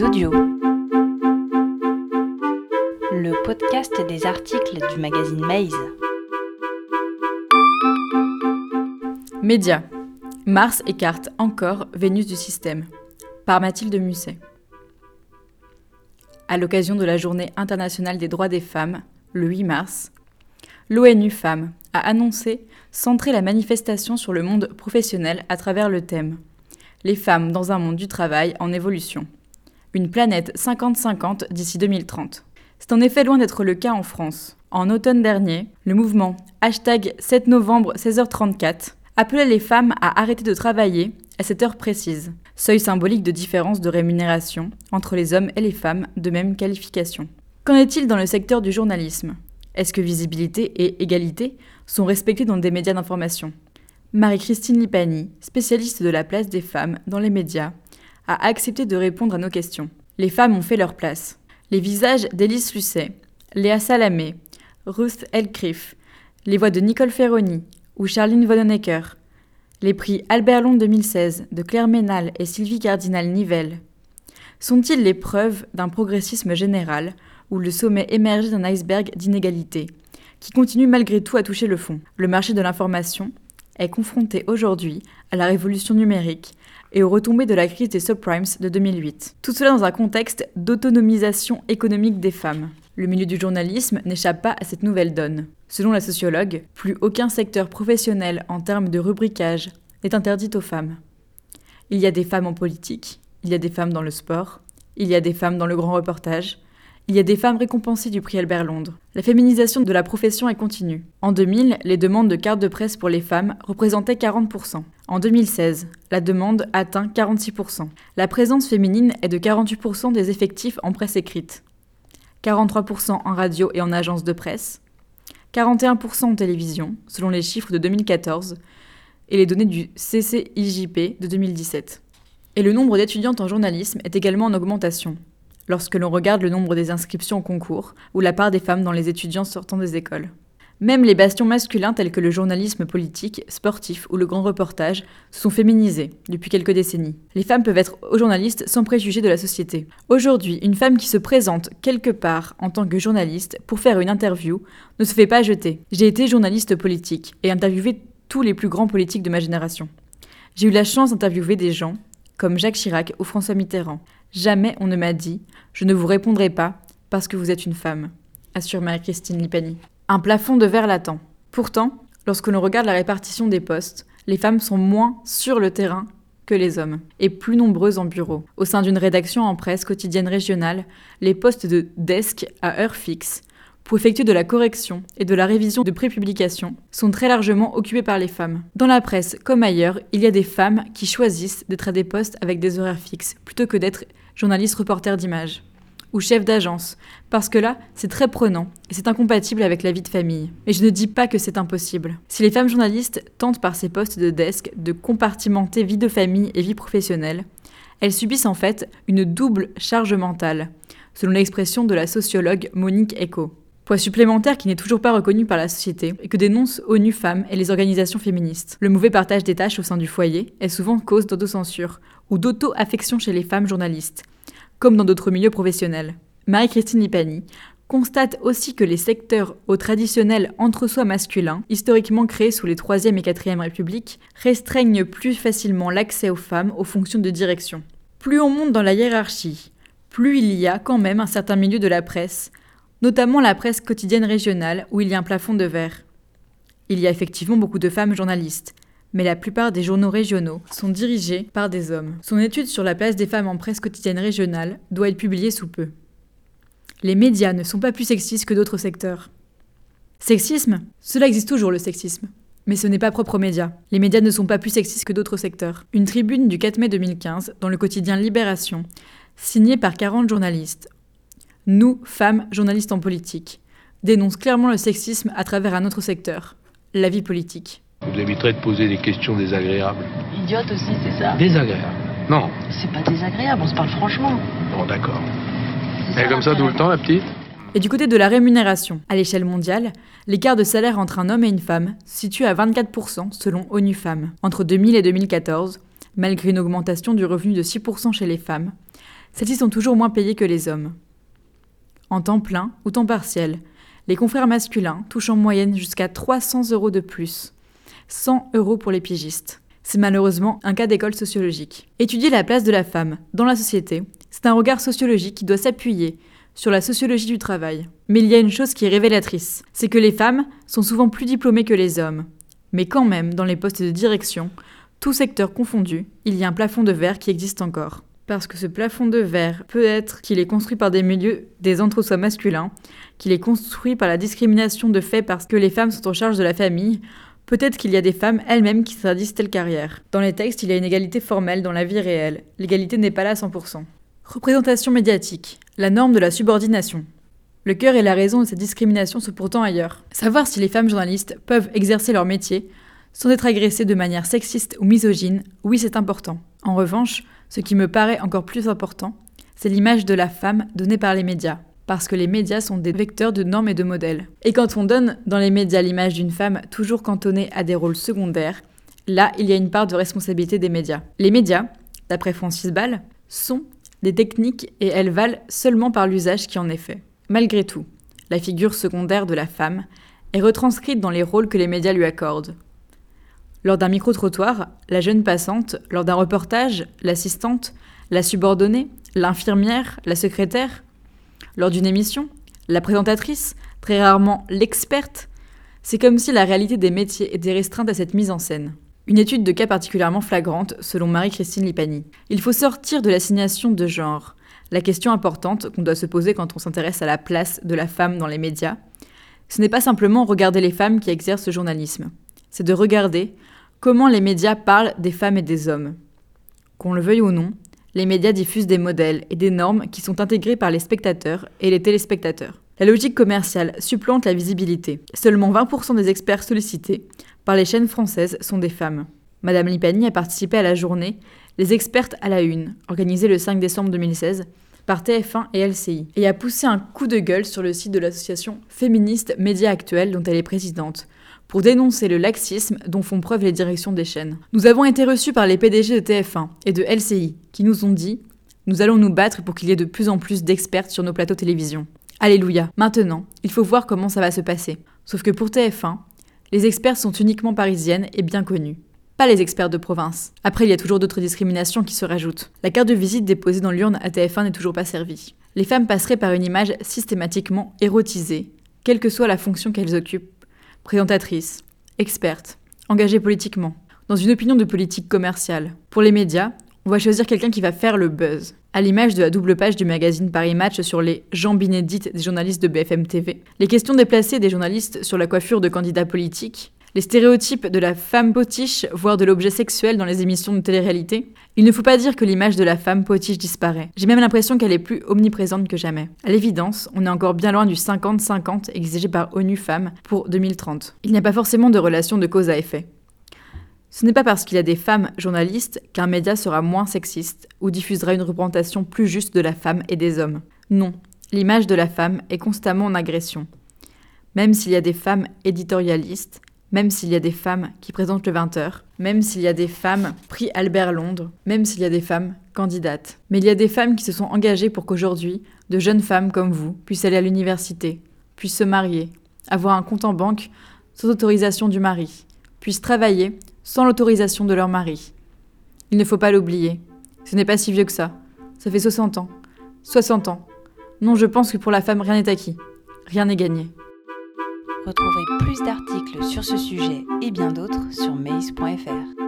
Audio. Le podcast des articles du magazine Maze. Média. Mars écarte encore Vénus du système. Par Mathilde Musset. À l'occasion de la Journée internationale des droits des femmes, le 8 mars, l'ONU Femmes a annoncé centrer la manifestation sur le monde professionnel à travers le thème Les femmes dans un monde du travail en évolution. Une planète 50-50 d'ici 2030. C'est en effet loin d'être le cas en France. En automne dernier, le mouvement hashtag 7 novembre 16h34 appelait les femmes à arrêter de travailler à cette heure précise, seuil symbolique de différence de rémunération entre les hommes et les femmes de même qualification. Qu'en est-il dans le secteur du journalisme? Est-ce que visibilité et égalité sont respectées dans des médias d'information? Marie-Christine Lipani, spécialiste de la place des femmes dans les médias, a accepté de répondre à nos questions. Les femmes ont fait leur place. Les visages d'Élise Lucet, Léa Salamé, Ruth Elcriff, les voix de Nicole Ferroni, ou Charline Vonnenecker, les prix Albert Long 2016 de Claire Ménal et Sylvie Cardinal-Nivelle, sont-ils les preuves d'un progressisme général ou le sommet émergé d'un iceberg d'inégalité, qui continue malgré tout à toucher le fond? Le marché de l'information est confronté aujourd'hui à la révolution numérique et aux retombées de la crise des subprimes de 2008. Tout cela dans un contexte d'autonomisation économique des femmes. Le milieu du journalisme n'échappe pas à cette nouvelle donne. Selon la sociologue, plus aucun secteur professionnel en termes de rubricage n'est interdit aux femmes. Il y a des femmes en politique, il y a des femmes dans le sport, il y a des femmes dans le grand reportage, il y a des femmes récompensées du prix Albert Londres. La féminisation de la profession est continue. En 2000, les demandes de cartes de presse pour les femmes représentaient 40%. En 2016, la demande atteint 46%. La présence féminine est de 48% des effectifs en presse écrite. 43% en radio et en agence de presse, 41% en télévision, selon les chiffres de 2014 et les données du CCIJP de 2017. Et le nombre d'étudiantes en journalisme est également en augmentation, lorsque l'on regarde le nombre des inscriptions au concours ou la part des femmes dans les étudiants sortant des écoles. Même les bastions masculins tels que le journalisme politique, sportif ou le grand reportage sont féminisés depuis quelques décennies. Les femmes peuvent être journalistes sans préjugés de la société. Aujourd'hui, une femme qui se présente quelque part en tant que journaliste pour faire une interview ne se fait pas jeter. J'ai été journaliste politique et interviewé tous les plus grands politiques de ma génération. J'ai eu la chance d'interviewer des gens comme Jacques Chirac ou François Mitterrand. Jamais on ne m'a dit Je ne vous répondrai pas parce que vous êtes une femme, assure Marie-Christine Lipani un plafond de verre latent. Pourtant, lorsque l'on regarde la répartition des postes, les femmes sont moins sur le terrain que les hommes, et plus nombreuses en bureau. Au sein d'une rédaction en presse quotidienne régionale, les postes de desk à heure fixe, pour effectuer de la correction et de la révision de prépublication, sont très largement occupés par les femmes. Dans la presse comme ailleurs, il y a des femmes qui choisissent d'être à des postes avec des horaires fixes, plutôt que d'être journalistes reporters d'images ou chef d'agence, parce que là, c'est très prenant et c'est incompatible avec la vie de famille. Mais je ne dis pas que c'est impossible. Si les femmes journalistes tentent par ces postes de desk de compartimenter vie de famille et vie professionnelle, elles subissent en fait une double charge mentale, selon l'expression de la sociologue Monique Echo. Poids supplémentaire qui n'est toujours pas reconnu par la société et que dénoncent ONU Femmes et les organisations féministes. Le mauvais partage des tâches au sein du foyer est souvent cause d'autocensure ou d'auto-affection chez les femmes journalistes, comme dans d'autres milieux professionnels. Marie-Christine Lipani constate aussi que les secteurs au traditionnel entre-soi masculin, historiquement créés sous les 3e et 4e Républiques, restreignent plus facilement l'accès aux femmes aux fonctions de direction. Plus on monte dans la hiérarchie, plus il y a quand même un certain milieu de la presse, notamment la presse quotidienne régionale où il y a un plafond de verre. Il y a effectivement beaucoup de femmes journalistes, mais la plupart des journaux régionaux sont dirigés par des hommes. Son étude sur la place des femmes en presse quotidienne régionale doit être publiée sous peu. Les médias ne sont pas plus sexistes que d'autres secteurs. Sexisme? Cela existe toujours le sexisme. Mais ce n'est pas propre aux médias. Les médias ne sont pas plus sexistes que d'autres secteurs. Une tribune du 4 mai 2015 dans le quotidien Libération, signée par 40 journalistes, Nous, femmes, journalistes en politique, dénonce clairement le sexisme à travers un autre secteur, la vie politique. Vous éviterez de poser des questions désagréables. Idiote aussi, c'est ça Désagréables Non. C'est pas désagréable, on se parle franchement. Bon, d'accord. Elle est comme ça tout le temps, la petite? Et du côté de la rémunération, à l'échelle mondiale, l'écart de salaire entre un homme et une femme se situe à 24% selon ONU Femmes. Entre 2000 et 2014, malgré une augmentation du revenu de 6% chez les femmes, celles-ci sont toujours moins payées que les hommes. En temps plein ou temps partiel, les confrères masculins touchent en moyenne jusqu'à 300 euros de plus, 100 euros pour les pigistes. C'est malheureusement un cas d'école sociologique. Étudier la place de la femme dans la société, c'est un regard sociologique qui doit s'appuyer sur la sociologie du travail. Mais il y a une chose qui est révélatrice, c'est que les femmes sont souvent plus diplômées que les hommes. Mais quand même, dans les postes de direction, tout secteur confondu, il y a un plafond de verre qui existe encore. Parce que ce plafond de verre peut être qu'il est construit par des milieux des entre-soi masculins, qu'il est construit par la discrimination de fait parce que les femmes sont en charge de la famille, Peut-être qu'il y a des femmes elles-mêmes qui tradisent telle carrière. Dans les textes, il y a une égalité formelle dans la vie réelle. L'égalité n'est pas là à 100%. Représentation médiatique. La norme de la subordination. Le cœur et la raison de cette discrimination sont pourtant ailleurs. Savoir si les femmes journalistes peuvent exercer leur métier sans être agressées de manière sexiste ou misogyne, oui c'est important. En revanche, ce qui me paraît encore plus important, c'est l'image de la femme donnée par les médias parce que les médias sont des vecteurs de normes et de modèles. Et quand on donne dans les médias l'image d'une femme toujours cantonnée à des rôles secondaires, là, il y a une part de responsabilité des médias. Les médias, d'après Francis Ball, sont des techniques et elles valent seulement par l'usage qui en est fait. Malgré tout, la figure secondaire de la femme est retranscrite dans les rôles que les médias lui accordent. Lors d'un micro-trottoir, la jeune passante, lors d'un reportage, l'assistante, la subordonnée, l'infirmière, la secrétaire, lors d'une émission, la présentatrice, très rarement l'experte, c'est comme si la réalité des métiers était restreinte à cette mise en scène. Une étude de cas particulièrement flagrante, selon Marie-Christine Lipani. Il faut sortir de l'assignation de genre. La question importante qu'on doit se poser quand on s'intéresse à la place de la femme dans les médias, ce n'est pas simplement regarder les femmes qui exercent le journalisme, c'est de regarder comment les médias parlent des femmes et des hommes. Qu'on le veuille ou non, les médias diffusent des modèles et des normes qui sont intégrés par les spectateurs et les téléspectateurs. La logique commerciale supplante la visibilité. Seulement 20% des experts sollicités par les chaînes françaises sont des femmes. Madame Lipani a participé à la journée Les expertes à la une, organisée le 5 décembre 2016 par TF1 et LCI, et a poussé un coup de gueule sur le site de l'association féministe Média Actuel dont elle est présidente, pour dénoncer le laxisme dont font preuve les directions des chaînes. Nous avons été reçus par les PDG de TF1 et de LCI, qui nous ont dit Nous allons nous battre pour qu'il y ait de plus en plus d'experts sur nos plateaux télévision. Alléluia. Maintenant, il faut voir comment ça va se passer. Sauf que pour TF1, les experts sont uniquement parisiennes et bien connues. Pas les experts de province. Après, il y a toujours d'autres discriminations qui se rajoutent. La carte de visite déposée dans l'urne à TF1 n'est toujours pas servie. Les femmes passeraient par une image systématiquement érotisée, quelle que soit la fonction qu'elles occupent présentatrice, experte, engagée politiquement, dans une opinion de politique commerciale. Pour les médias, on va choisir quelqu'un qui va faire le buzz. À l'image de la double page du magazine Paris Match sur les jambes inédites des journalistes de BFM TV, les questions déplacées des journalistes sur la coiffure de candidats politiques, les stéréotypes de la femme potiche, voire de l'objet sexuel dans les émissions de télé-réalité, il ne faut pas dire que l'image de la femme potiche disparaît. J'ai même l'impression qu'elle est plus omniprésente que jamais. À l'évidence, on est encore bien loin du 50-50 exigé par ONU Femmes pour 2030. Il n'y a pas forcément de relation de cause à effet. Ce n'est pas parce qu'il y a des femmes journalistes qu'un média sera moins sexiste ou diffusera une représentation plus juste de la femme et des hommes. Non, l'image de la femme est constamment en agression. Même s'il y a des femmes éditorialistes, même s'il y a des femmes qui présentent le 20h, même s'il y a des femmes prix Albert Londres, même s'il y a des femmes candidates. Mais il y a des femmes qui se sont engagées pour qu'aujourd'hui, de jeunes femmes comme vous puissent aller à l'université, puissent se marier, avoir un compte en banque sans autorisation du mari, puissent travailler sans l'autorisation de leur mari. Il ne faut pas l'oublier. Ce n'est pas si vieux que ça. Ça fait 60 ans. 60 ans. Non, je pense que pour la femme, rien n'est acquis. Rien n'est gagné. Retrouvez plus d'articles sur ce sujet et bien d'autres sur maze.fr.